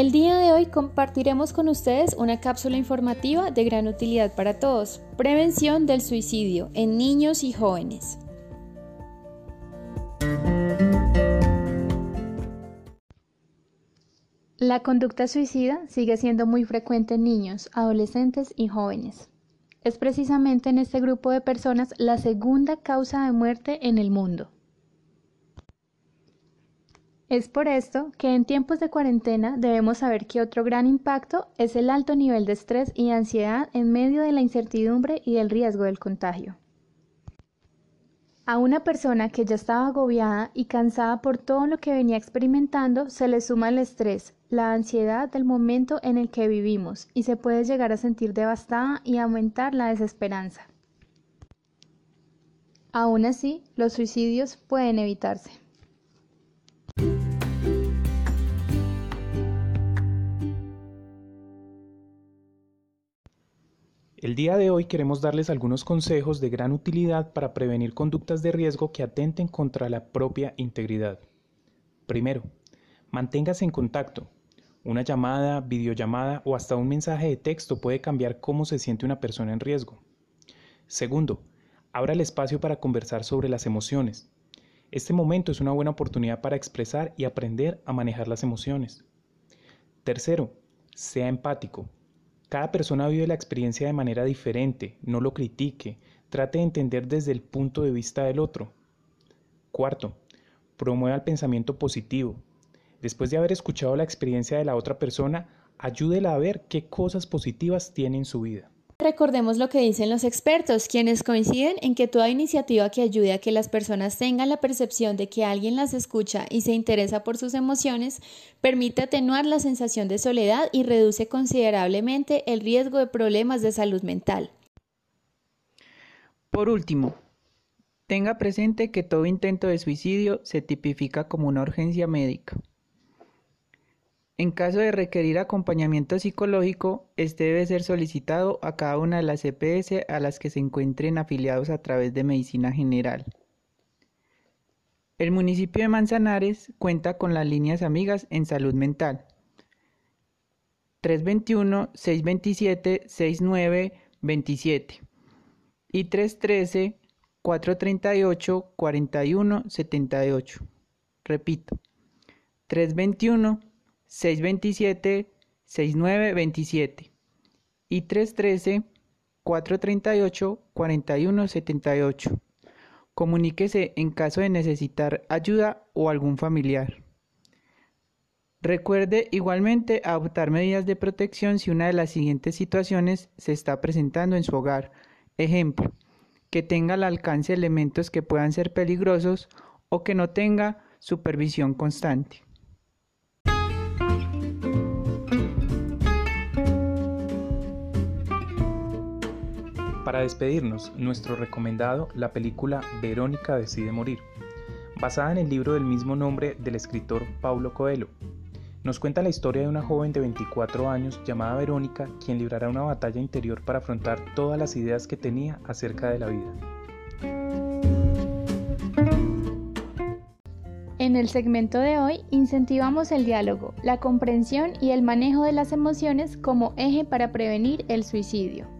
El día de hoy compartiremos con ustedes una cápsula informativa de gran utilidad para todos, prevención del suicidio en niños y jóvenes. La conducta suicida sigue siendo muy frecuente en niños, adolescentes y jóvenes. Es precisamente en este grupo de personas la segunda causa de muerte en el mundo. Es por esto que en tiempos de cuarentena debemos saber que otro gran impacto es el alto nivel de estrés y ansiedad en medio de la incertidumbre y del riesgo del contagio. A una persona que ya estaba agobiada y cansada por todo lo que venía experimentando se le suma el estrés, la ansiedad del momento en el que vivimos y se puede llegar a sentir devastada y aumentar la desesperanza. Aún así, los suicidios pueden evitarse. El día de hoy queremos darles algunos consejos de gran utilidad para prevenir conductas de riesgo que atenten contra la propia integridad. Primero, manténgase en contacto. Una llamada, videollamada o hasta un mensaje de texto puede cambiar cómo se siente una persona en riesgo. Segundo, abra el espacio para conversar sobre las emociones. Este momento es una buena oportunidad para expresar y aprender a manejar las emociones. Tercero, sea empático. Cada persona vive la experiencia de manera diferente, no lo critique, trate de entender desde el punto de vista del otro. Cuarto, promueva el pensamiento positivo. Después de haber escuchado la experiencia de la otra persona, ayúdela a ver qué cosas positivas tiene en su vida. Recordemos lo que dicen los expertos, quienes coinciden en que toda iniciativa que ayude a que las personas tengan la percepción de que alguien las escucha y se interesa por sus emociones, permite atenuar la sensación de soledad y reduce considerablemente el riesgo de problemas de salud mental. Por último, tenga presente que todo intento de suicidio se tipifica como una urgencia médica. En caso de requerir acompañamiento psicológico, este debe ser solicitado a cada una de las EPS a las que se encuentren afiliados a través de Medicina General. El municipio de Manzanares cuenta con las líneas amigas en salud mental. 321-627-6927 y 313-438-4178. Repito, 321 627-6927 y 313-438-4178. Comuníquese en caso de necesitar ayuda o algún familiar. Recuerde igualmente adoptar medidas de protección si una de las siguientes situaciones se está presentando en su hogar. Ejemplo, que tenga al alcance elementos que puedan ser peligrosos o que no tenga supervisión constante. Para despedirnos, nuestro recomendado, la película Verónica decide morir, basada en el libro del mismo nombre del escritor Paulo Coelho. Nos cuenta la historia de una joven de 24 años llamada Verónica, quien librará una batalla interior para afrontar todas las ideas que tenía acerca de la vida. En el segmento de hoy incentivamos el diálogo, la comprensión y el manejo de las emociones como eje para prevenir el suicidio.